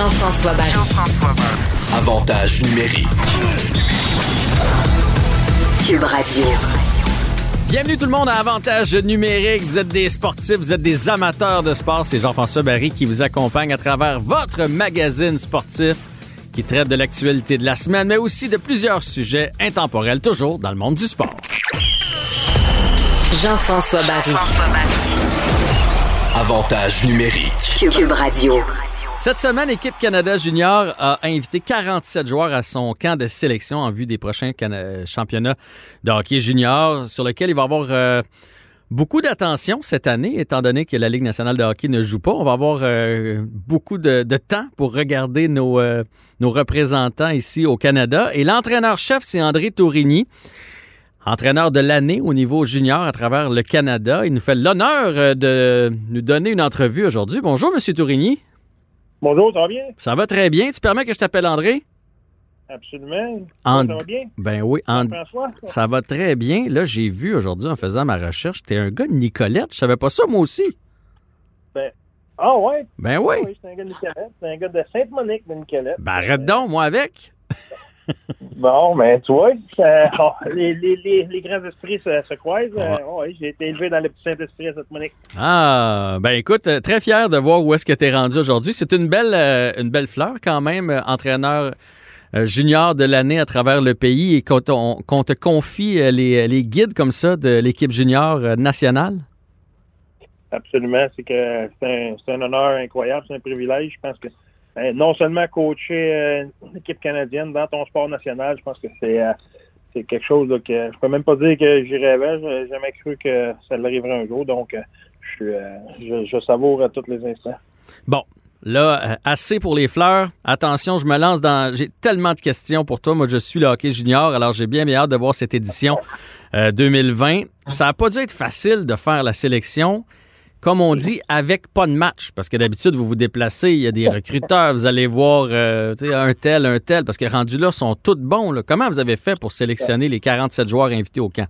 Jean-François Barry. Avantage numérique. Cube Radio. Bienvenue tout le monde à Avantage numérique. Vous êtes des sportifs, vous êtes des amateurs de sport. C'est Jean-François Barry qui vous accompagne à travers votre magazine sportif qui traite de l'actualité de la semaine, mais aussi de plusieurs sujets intemporels, toujours dans le monde du sport. Jean-François Barry. Avantage numérique. Cube Radio. Cette semaine, l'équipe Canada Junior a invité 47 joueurs à son camp de sélection en vue des prochains championnats de hockey junior, sur lequel il va y avoir euh, beaucoup d'attention cette année, étant donné que la Ligue nationale de hockey ne joue pas. On va avoir euh, beaucoup de, temps pour regarder nos, euh, nos représentants ici au Canada. Et l'entraîneur-chef, c'est André Tourigny. Entraîneur de l'année au niveau junior à travers le Canada. Il nous fait l'honneur de nous donner une entrevue aujourd'hui. Bonjour, Monsieur Tourigny. Bonjour, ça va bien? Ça va très bien. Tu permets que je t'appelle André? Absolument. En- Ça va bien? Ben oui, en- François? ça va très bien. Là, j'ai vu aujourd'hui en faisant ma recherche, t'es un gars de Nicolette. Je savais pas ça, moi aussi. Ah ouais? Ben oui. Oui, c'est un gars de Nicolette. C'est un gars de Sainte-Monique de Nicolette. Ben arrête donc, moi avec. Bon, mais tu vois, ça- oh, les, les, les, les grands esprits se, se croisent. Euh, oui, j'ai été élevé dans le petit Saint-Esprit à Sainte-Monique. Ah, ben écoute, euh, très fier de voir où est-ce que t'es rendu aujourd'hui. C'est une belle, euh, une belle fleur quand même, euh, entraîneur euh, junior de l'année à travers le pays et qu'on qu'on te confie euh, les, les guides comme ça de l'équipe junior euh, nationale? Absolument. C'est que c'est un, un honneur incroyable, c'est un privilège. Je pense que euh, non seulement coacher euh, une équipe canadienne dans ton sport national, je pense que c'est euh, quelque chose que je peux même pas dire que j'y rêvais. J'ai jamais cru que ça l'arriverait un jour. Donc, euh, je, suis, euh, je, savoure à tous les instants. Bon, là, euh, assez pour les fleurs. Attention, je me lance dans. J'ai tellement de questions pour toi. Moi, je suis le hockey junior, alors j'ai bien, hâte de voir cette édition euh, 2020. Ça n'a pas dû être facile de faire la sélection. Comme on dit, avec pas de match. Parce que d'habitude, vous vous déplacez, il y a des recruteurs, vous allez voir euh, un tel, un tel, parce que rendus là, sont tous bons. Comment vous avez fait pour sélectionner les 47 joueurs invités au camp?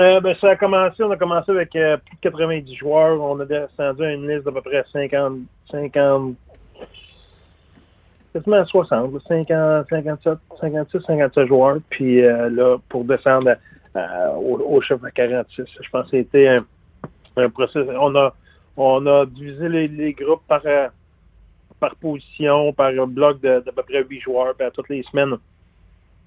Euh, ben, ça a commencé, on a commencé avec euh, plus de 90 joueurs. On a descendu à une liste d'à peu près 50, 50, quasiment 60, là, 50, 57, 56, 57 joueurs. Puis là, pour descendre à- à- au, chiffre de 46, je pense que c'était un, un processus. On a, on a divisé les, les groupes par, euh, par position, par un bloc de, d'à peu près 8 joueurs. Puis à toutes les semaines,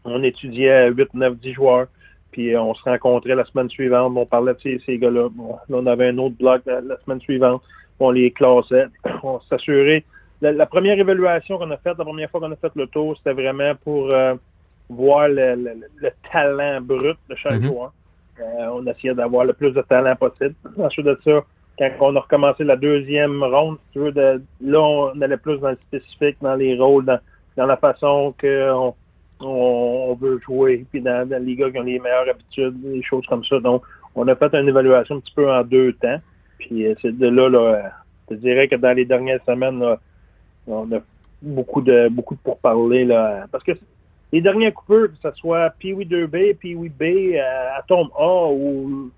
on étudiait 8, 9, 10 joueurs. Puis euh, on se rencontrait la semaine suivante, on parlait de ces, ces gars-là. Bon, là, on avait un autre bloc la, la semaine suivante, on les classait. On s'assurait. La, la première évaluation qu'on a faite, la première fois qu'on a fait le tour, c'était vraiment pour euh, voir le, le- le talent brut de chaque Mhm. joueur. Euh, on essayait d'avoir le plus de talent possible. Ensuite de ça, quand on a recommencé la deuxième ronde, si tu veux, de, là, on allait plus dans le spécifique, dans les rôles, dans, la façon qu'on on, veut jouer, puis dans, les gars qui ont les meilleures habitudes, des choses comme ça. Donc, on a fait une évaluation un petit peu en deux temps. Puis euh, c'est de là, là, je dirais que dans les dernières semaines, là, on a beaucoup de beaucoup de pourparlers. Là, parce que les derniers coupeurs, que ce soit Pee-Wee 2B, Pee-Wee B, euh, Atome A ou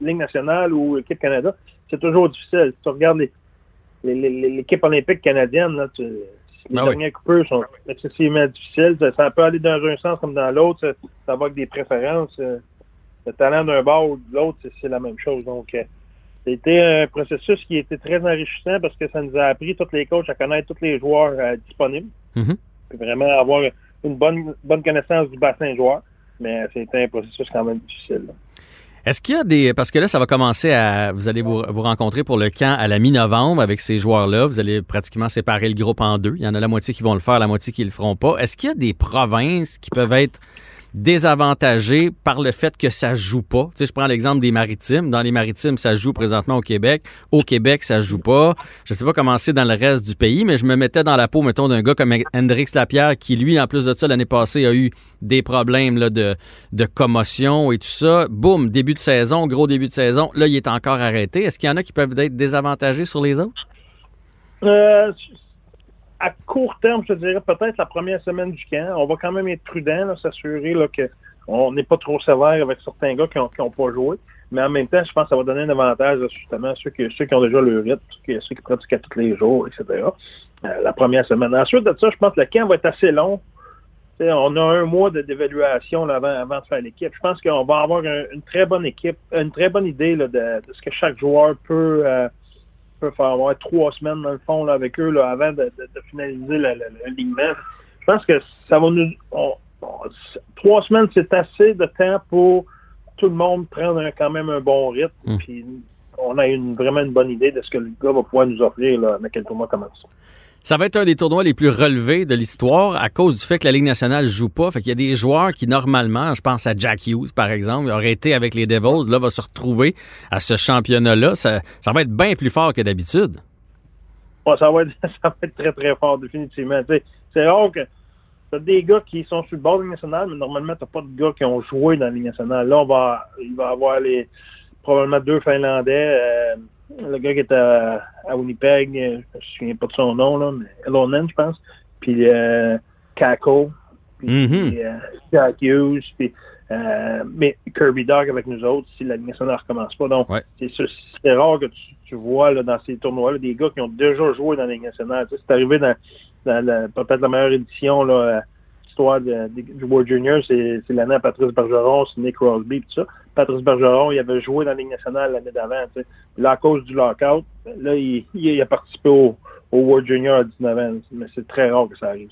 Ligue nationale ou équipe Canada, c'est toujours difficile. Si tu regardes l'équipe olympique canadienne, là, tu- les Ah oui. derniers coupeurs sont excessivement difficiles. Ça, ça peut aller dans un sens comme dans l'autre. Ça, ça va avec des préférences. euh, Le talent d'un bord ou de l'autre, c'est- la même chose. Donc, euh, c'était un processus qui était très enrichissant parce que ça nous a appris, tous les coachs, à connaître tous les joueurs euh, disponibles. Mhm. Puis vraiment avoir une bonne, bonne connaissance du bassin joueur. Mais c'était un processus quand même difficile. Est-ce qu'il y a des. Parce que là, ça va commencer à. Vous allez vous, vous rencontrer pour le camp à la mi-novembre avec ces joueurs-là. Vous allez pratiquement séparer le groupe en deux. Il y en a la moitié qui vont le faire, la moitié qui le feront pas. Est-ce qu'il y a des provinces qui peuvent être désavantagées par le fait que ça joue pas? Tu sais, je prends l'exemple des maritimes. Dans les maritimes, ça joue présentement au Québec. Au Québec, ça joue pas. Je sais pas comment c'est dans le reste du pays, mais je me mettais dans la peau, mettons, d'un gars comme Hendrix Lapierre qui, lui, en plus de ça, l'année passée, a eu des problèmes de commotion et tout ça. Boum, début de saison, gros début de saison. Là, il est encore arrêté. Est-ce qu'il y en a qui peuvent être désavantagés sur les autres? Euh, à court terme, je te dirais peut-être la première semaine du camp. On va quand même être prudent, s'assurer qu'on n'est pas trop sévère avec certains gars qui n'ont pas joué. Mais en même temps, je pense que ça va donner un avantage justement à ceux qui, ceux qui ont déjà le rythme, ceux qui pratiquent à tous les jours, etc. Euh, la première semaine. Ensuite de ça, je pense que le camp va être assez long. On a un mois d'évaluation avant, avant de faire l'équipe. Je pense qu'on va avoir un- une très bonne équipe, une très bonne idée là, de, de ce que chaque joueur peut, euh, peut faire. avoir trois semaines dans le fond là, avec eux là, avant de, de- de finaliser l'alignement. Je pense que ça va nous. on- on- trois semaines, c'est assez de temps pour tout le monde prendre un- quand même un bon rythme. Mm. Puis on a une, vraiment une bonne idée de ce que le gars va pouvoir nous offrir là, avec quelques mois commence. Ça va être un des tournois les plus relevés de l'histoire à cause du fait que la Ligue nationale joue pas. Fait qu'il y a des joueurs qui, normalement, je pense à Jack Hughes, par exemple, aurait été avec les Devils, là, va se retrouver à ce championnat-là. Ça, ça va être bien plus fort que d'habitude. Ça, va être, ça très, très fort, définitivement. C'est rare que t'as des gars qui sont sur le bord de la Ligue nationale, mais normalement, t'as pas de gars qui ont joué dans la Ligue nationale. Là, on va, il va y avoir probablement deux Finlandais. euh, le gars qui est à, à Winnipeg, euh, je me souviens pas de son nom, là, mais Elonen, je pense. Puis euh, Kako. Puis Mhm. euh, Jack Hughes. Puis, euh, mais Kirby Dog avec nous autres si la Ligue nationale ne recommence pas. Donc, Ouais. c'est rare que tu, tu vois là, dans ces tournois-là des gars qui ont déjà joué dans la Ligue nationale. Tu sais, c'est arrivé dans, dans peut-être la meilleure édition, là, histoire de, de- du World Junior, c'est l'année à Patrice Bergeron, c'est Nick Crosby, tout ça. Patrice Bergeron, il avait joué dans la Ligue nationale l'année d'avant. Là, à cause du lockout, là, il, a participé au, World Junior à 19 ans. Mais c'est très rare que ça arrive.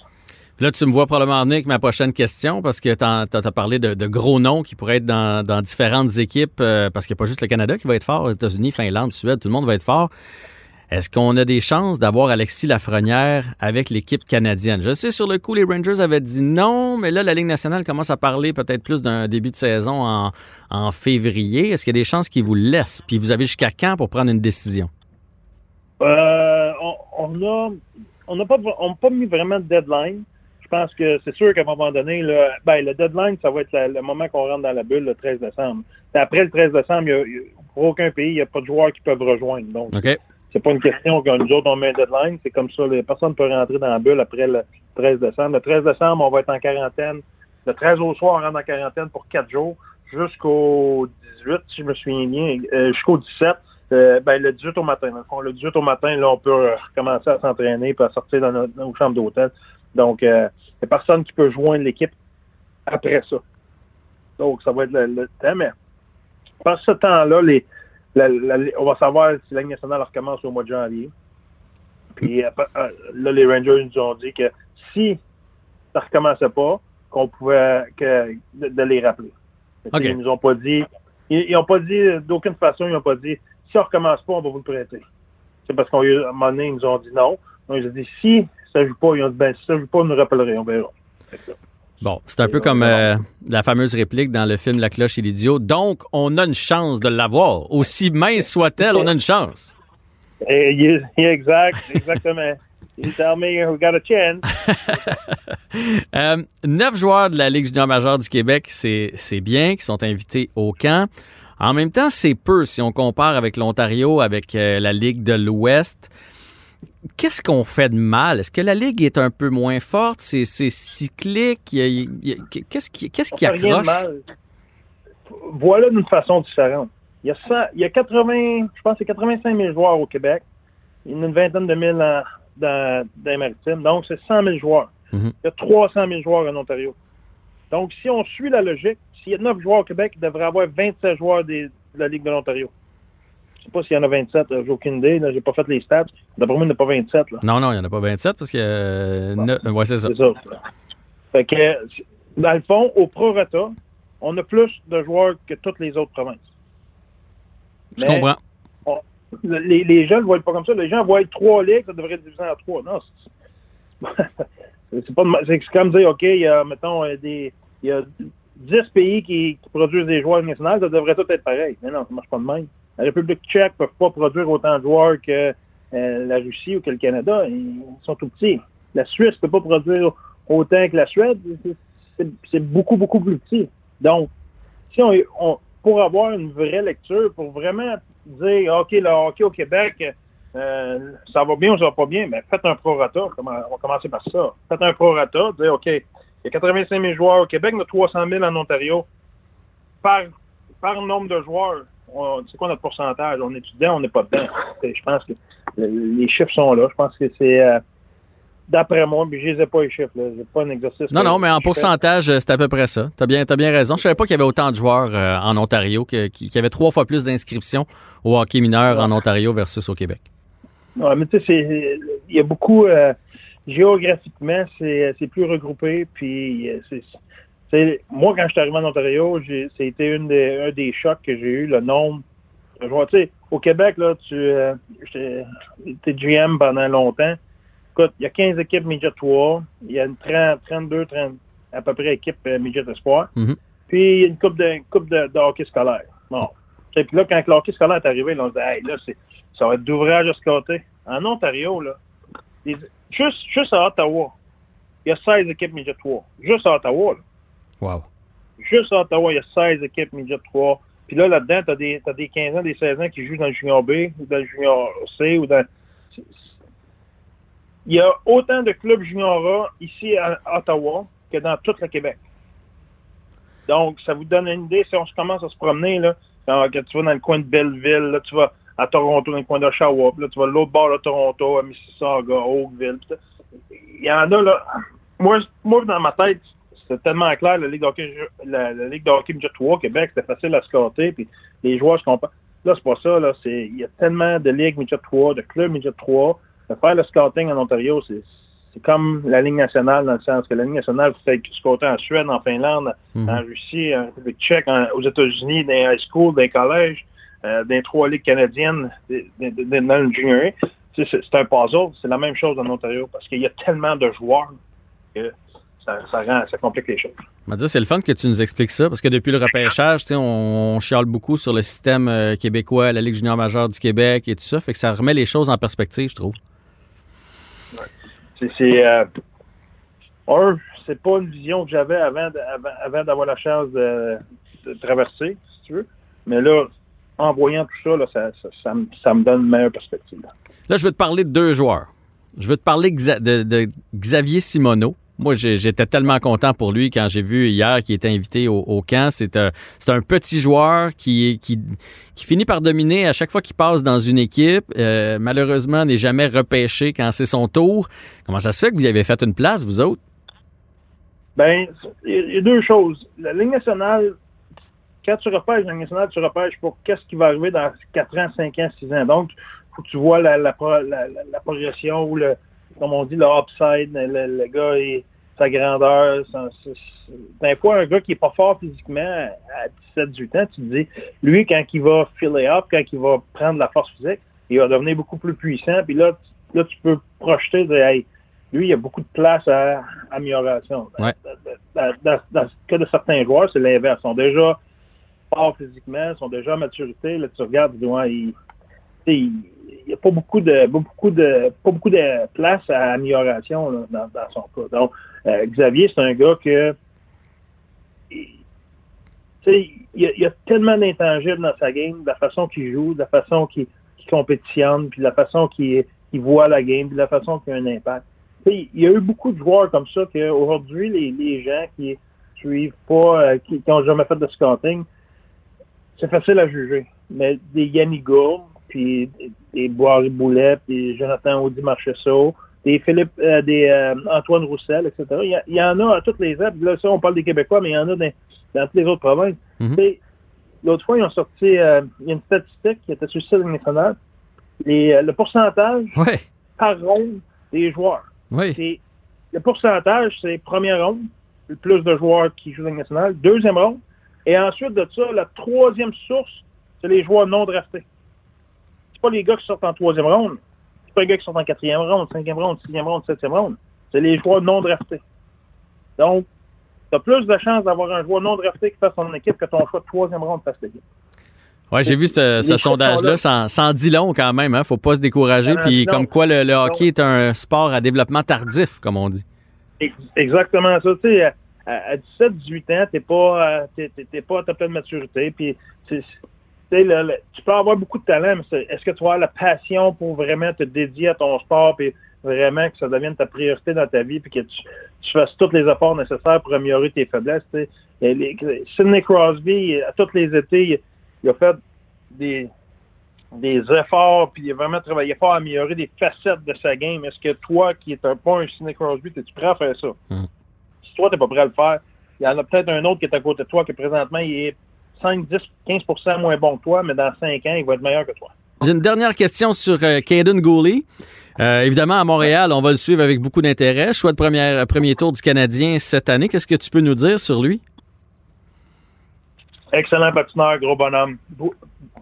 Là, tu me vois probablement venir avec ma prochaine question parce que tu as parlé de, gros noms qui pourraient être dans, différentes équipes euh, parce qu'il n'y a pas juste le Canada qui va être fort, aux États-Unis, Finlande, Suède, tout le monde va être fort. Est-ce qu'on a des chances d'avoir Alexis Lafrenière avec l'équipe canadienne? Je sais, sur le coup, les Rangers avaient dit non, mais là, la Ligue nationale commence à parler peut-être plus d'un début de saison en, en février. Est-ce qu'il y a des chances qu'ils vous laissent? Puis vous avez jusqu'à quand pour prendre une décision? Euh, on, on a on n'a pas on n'a pas mis vraiment de deadline. Je pense que c'est sûr qu'à un moment donné, là, ben, le deadline, ça va être la- le moment qu'on rentre dans la bulle le 13 décembre. Après le 13 décembre, il y a- pour aucun pays, il n'y a pas de joueurs qui peuvent rejoindre. Donc? C'est pas une question que nous autres, on met un deadline. C'est comme ça. les personnes ne peuvent rentrer dans la bulle après le 13 décembre. Le 13 décembre, on va être en quarantaine. Le 13 au soir, on rentre en quarantaine pour quatre jours jusqu'au 18, si je me souviens bien, euh, jusqu'au 17. Euh, ben, le 18 au matin. le fond. le 18 au matin, là, on peut euh, recommencer à s'entraîner et à sortir dans nos, chambres d'hôtel. Donc, il n'y a personne qui peut joindre l'équipe après ça. Donc, ça va être le, le temps, mais par ce temps-là, les, la- la- on va savoir si la Ligue nationale recommence au mois de janvier. Puis euh, euh, là, les Rangers nous ont dit que si ça recommençait pas, qu'on pouvait que, de, de les rappeler. Ils nous ont pas dit, ils n'ont pas dit d'aucune façon, ils n'ont pas dit si ça recommence pas, on va vous le prêter. C'est parce qu'à un moment donné, ils nous ont dit non. Donc, ils ont dit si ça joue pas, ils ont dit ben si ça joue pas, vous nous rappellerez, on verra. Bon, c'est un peu comme euh, la fameuse réplique dans le film La cloche et l'idiot. Donc, on a une chance de l'avoir. Aussi mince soit-elle, on a une chance. Et, exact, exactement. you tell me we got a chance. Euh, neuf joueurs de la Ligue junior majeure du Québec, c'est c'est bien, qui sont invités au camp. En même temps, c'est peu si on compare avec l'Ontario, avec euh, la Ligue de l'Ouest. Qu'est-ce qu'on fait de mal? Est-ce que la Ligue est un peu moins forte? C'est c'est cyclique? Qu'est-ce qui, qu'est-ce qui accroche? mal. Voilà d'une façon différente. Il y, a 100 il y a 80, je pense c'est 85 000 joueurs au Québec. Il y en a une vingtaine de mille en- dans, dans les maritimes. Donc, c'est 100 000 joueurs. Mhm. Il y a 300 000 joueurs en Ontario. Donc, si on suit la logique, s'il y a 9 joueurs au Québec, il devrait y avoir 27 joueurs des- de la Ligue de l'Ontario. Je ne sais pas s'il y en a 27, là, j'ai aucune idée. Je n'ai pas fait les stats. D'après moi, il n'y en a pas 27. Là. Non, non, il n'y en a pas 27 parce que... euh, ouais, c'est ça. C'est ça. Fait que, dans le fond, au prorata, on a plus de joueurs que toutes les autres provinces. Je Mais comprends. Les, les gens ne le voient pas comme ça. Les gens voient trois ligues, ça devrait être divisé en trois. Non, c'est pas c'est comme dire, OK, il y a, mettons, euh, des, il y a 10 pays qui, qui produisent des joueurs nationaux, ça devrait tout être pareil. Mais non, ça marche pas de même. La République tchèque ne peut pas produire autant de joueurs que euh, la Russie ou que le Canada. Ils sont tout petits. La Suisse ne peut pas produire autant que la Suède. C'est- beaucoup, beaucoup plus petit. Donc, si on, on- pour avoir une vraie lecture, pour vraiment dire, OK, le hockey au Québec, euh, ça va bien ou ça va pas bien, mais faites un prorata. On va commencer par ça. Faites un prorata, dire, OK, il y a 85 000 joueurs au Québec, a 300 000 en Ontario. Par, par nombre de joueurs, c'est quoi notre pourcentage? On est dedans, on n'est pas dedans. Je pense que le- les chiffres sont là. Je pense que c'est, euh, d'après moi, mais je les ai pas les chiffres. Là. Pas un exercice. Non, non, mais en pourcentage, c'est à peu près ça. T'as bien, t'as bien raison. Je savais pas qu'il y avait autant de joueurs euh, en Ontario, qu'il y avait trois fois plus d'inscriptions au hockey mineur en Ontario versus au Québec. Ouais, mais tu sais, il y a beaucoup, euh, géographiquement, c'est c'est plus regroupé. Puis, moi, quand je suis arrivé en Ontario, c'était une des, un des chocs que j'ai eu, le nombre de joueurs. Au Québec, là, tu euh, es GM pendant longtemps. Écoute, il y a 15 équipes Midget 3, il y a une 30, 32, 30, à peu près équipes euh, Midget Espoir. Mhm. Puis, il y a une coupe de, une coupe de, de hockey scolaire. Bon. Et puis là, quand le hockey scolaire est arrivé, là, on se dit, hey, là, ça va être d'ouvrage à ce côté. En Ontario, là, juste, juste à Ottawa, il y a 16 équipes Midget 3. Juste à Ottawa, là. Juste à Ottawa, il y a 16 équipes Midget 3. Puis là, là-dedans, tu as des, t'as des 15 ans, des 16 ans qui jouent dans le Junior B ou dans le Junior C ou dans. Il y a autant de clubs Junior A ici à Ottawa que dans tout le Québec. Donc, ça vous donne une idée. Si on commence à se promener, là, quand tu vas dans le coin de Belleville, là, tu vas à Toronto, dans le coin d'Oshawa, là, tu vas l'autre bord de Toronto, à Mississauga, Oakville. puis ça. Il y en a, là. Moi, moi, dans ma tête, c'était tellement clair, la Ligue de hockey, la, la Ligue de hockey Midget 3 au Québec, c'était facile à scorer, puis les joueurs se comparent. Là, c'est pas ça, là. C'est, il y a tellement de ligues Midget 3, de clubs Midget 3. De faire le scouting en Ontario, c'est, c'est comme la Ligue nationale, dans le sens que la Ligue nationale fait scouter en Suède, en Finlande, Mhm. en Russie, en République tchèque, en- aux États-Unis, dans les high school, dans les collèges, euh, dans les trois ligues canadiennes, dans le junior C'est c'est un puzzle. C'est la même chose en Ontario parce qu'il y a tellement de joueurs que ça, ça rend, ça complique les choses. Dire, c'est le fun que tu nous expliques ça, parce que depuis le repêchage, on, on chiale beaucoup sur le système euh, québécois, la Ligue junior majeure du Québec et tout ça. Fait que ça remet les choses en perspective, je trouve. C'est, c'est euh, un, c'est pas une vision que j'avais avant, avant, avant d'avoir la chance de, de traverser, si tu veux. Mais là, en voyant tout ça, là, ça, ça, ça me, ça me donne une meilleure perspective. là. Je veux te parler de deux joueurs. Je veux te parler de, de Xavier Simoneau. Moi, j'étais tellement content pour lui quand j'ai vu hier qu'il était invité au, camp. C'est un, c'est un petit joueur qui, finit par dominer à chaque fois qu'il passe dans une équipe. Euh, malheureusement, n'est jamais repêché quand c'est son tour. Comment ça se fait que vous y avez fait une place, vous autres? Ben, il y a deux choses. La Ligue nationale, quand tu repêches la Ligue nationale, tu repêches pour qu'est-ce qui va arriver dans 4 ans, 5 ans, 6 ans. Donc, faut que tu vois la- la progression ou le, comme on dit, le upside, le, gars et sa grandeur. D'un fois, un gars qui est pas fort physiquement à 17, 18 ans, tu te dis, lui, quand il va filer up, quand il va prendre la force physique, il va devenir beaucoup plus puissant. Puis là, tu- là tu peux projeter de, hey, lui, il y a beaucoup de place à amélioration. Ouais. Dans, dans- dans le cas de certains joueurs, c'est l'inverse. Ils sont déjà forts physiquement, ils sont déjà à maturité. Là, tu regardes, tu dis, ouais, il n'y a pas beaucoup de beaucoup de pas beaucoup de place à amélioration là, dans, son cas. Donc, euh, Xavier, c'est un gars que il- y, a, il y a tellement d'intangibles dans sa game, de la façon qu'il joue, de la façon qu'il compétitionne, puis de la façon qu'il voit la game, puis de la façon qu'il a un impact. Il y a eu beaucoup de joueurs comme ça qu'aujourd'hui, les, les gens qui suivent pas, euh, qui n'ont jamais fait de scouting, c'est facile à juger. Mais des Yannick puis des, Boiry Boulet, puis Jonathan Audi Marchessault, des Philippe, euh, des euh, Antoine Roussel, etc. Il y, a- il y en a à toutes les apps. Là, ça, on parle des Québécois, mais il y en a dans, dans toutes les autres provinces. Mhm. Sais, L'autre fois, ils ont sorti euh, il y a une statistique qui était sur le site national. Les, le pourcentage par ronde des joueurs. oui. C'est- le pourcentage, c'est première ronde, le plus de joueurs qui jouent dans la Ligue nationale. Deuxième ronde. Et ensuite de ça, la troisième source, c'est les joueurs non draftés. Pas les gars qui sortent en troisième ronde. C'est pas les gars qui sortent en quatrième ronde, cinquième ronde, sixième ronde, septième ronde. C'est les joueurs non draftés. Donc, tu as plus de chances d'avoir un joueur non drafté qui fasse son équipe que ton choix de troisième ronde fasse l'équipe. Ouais, j'ai vu ce, sondage-là. ça en dit long quand même. Hein? Faut pas se décourager. Ah, Puis non. comme quoi le, le hockey est un sport à développement tardif, comme on dit. Ex- Exactement ça. Tu sais, à, à 17, 18 ans, t'es pas, euh, t'es, t'es- t'es pas à ta pleine maturité. Puis, le- le- tu peux avoir beaucoup de talent, mais est-ce que tu vas avoir la passion pour vraiment te dédier à ton sport, puis vraiment que ça devienne ta priorité dans ta vie, puis que tu, tu fasses tous les efforts nécessaires pour améliorer tes faiblesses. Et les- Sidney Crosby, à tous les étés, il, il a fait des, des efforts, puis il a vraiment travaillé fort à améliorer des facettes de sa game. Est-ce que toi, qui est un, pas un Sidney Crosby, es-tu prêt à faire ça? Mm. Si toi, t'es pas prêt à le faire, il y en a peut-être un autre qui est à côté de toi, que présentement, il est 5, 10, 15% moins bon que toi, mais dans 5 ans, il va être meilleur que toi. J'ai une dernière question sur euh, Caden Gooley. Euh, évidemment, à Montréal, on va le suivre avec beaucoup d'intérêt. Choix de première, premier tour du Canadien cette année. Qu'est-ce que tu peux nous dire sur lui? Excellent patineur, gros bonhomme. Bo-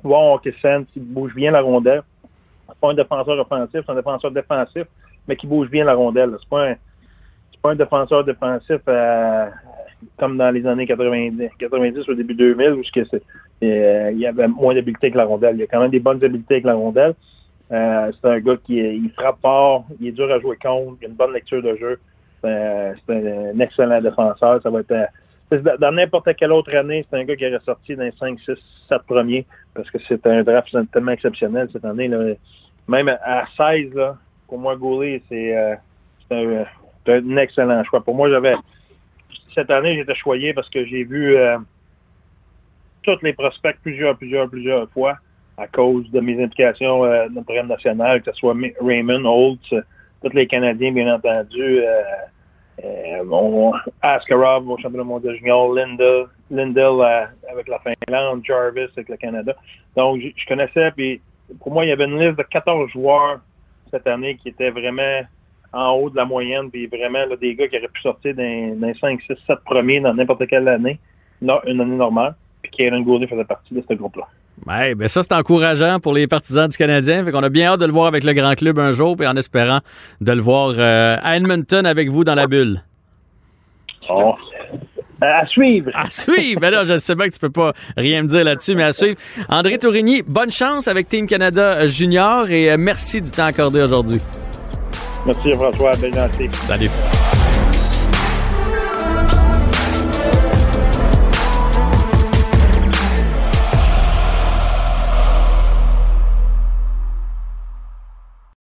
Bon hockey sense, il bouge bien la rondelle. C'est pas un défenseur offensif, c'est un défenseur défensif, mais qui bouge bien la rondelle. C'est pas un, pas un défenseur défensif euh, comme dans les années 90, 90 au début 2000 où euh, il y avait moins d'habileté que la rondelle. Il y a quand même des bonnes habiletés avec la rondelle. Euh, c'est un gars qui frappe fort, il est dur à jouer contre, il a une bonne lecture de jeu. C'est un, c'est un- excellent défenseur. Ça va être euh, dans n'importe quelle autre année, c'est un gars qui est ressorti dans les 5, 6, 7 premiers parce que c'est un draft tellement exceptionnel cette année. Là. Même à- à 16, là, pour moi, Goulet, c'est euh, un, un excellent choix. Pour moi, j'avais cette année, j'étais choyé parce que j'ai vu euh, tous les prospects plusieurs, plusieurs, plusieurs fois à cause de mes implications euh, dans le programme national, que ce soit Raymond, Holtz, euh, tous les Canadiens, bien entendu. Euh, euh, Askarov au championnat mondial junior, Lindell, Lindell euh, avec la Finlande, Jarvis avec le Canada. Donc, je, je connaissais, puis pour moi, il y avait une liste de 14 joueurs cette année qui étaient vraiment en haut de la moyenne, puis vraiment là, des gars qui auraient pu sortir dans, dans 5, 6, 7 premiers dans n'importe quelle année, non, une année normale, puis Kieran Goulet faisait partie de ce groupe-là. Ouais, ben ça, c'est encourageant pour les partisans du Canadien. Fait qu'on a bien hâte de le voir avec le grand club un jour, puis en espérant de le voir euh, à Edmonton avec vous dans la bulle. Bon. À suivre! À suivre! Ben là, je sais bien que tu peux pas rien me dire là-dessus, mais à suivre. André Tourigny, bonne chance avec Team Canada Junior et euh, merci du temps accordé aujourd'hui. Merci François, bien gentil. Salut.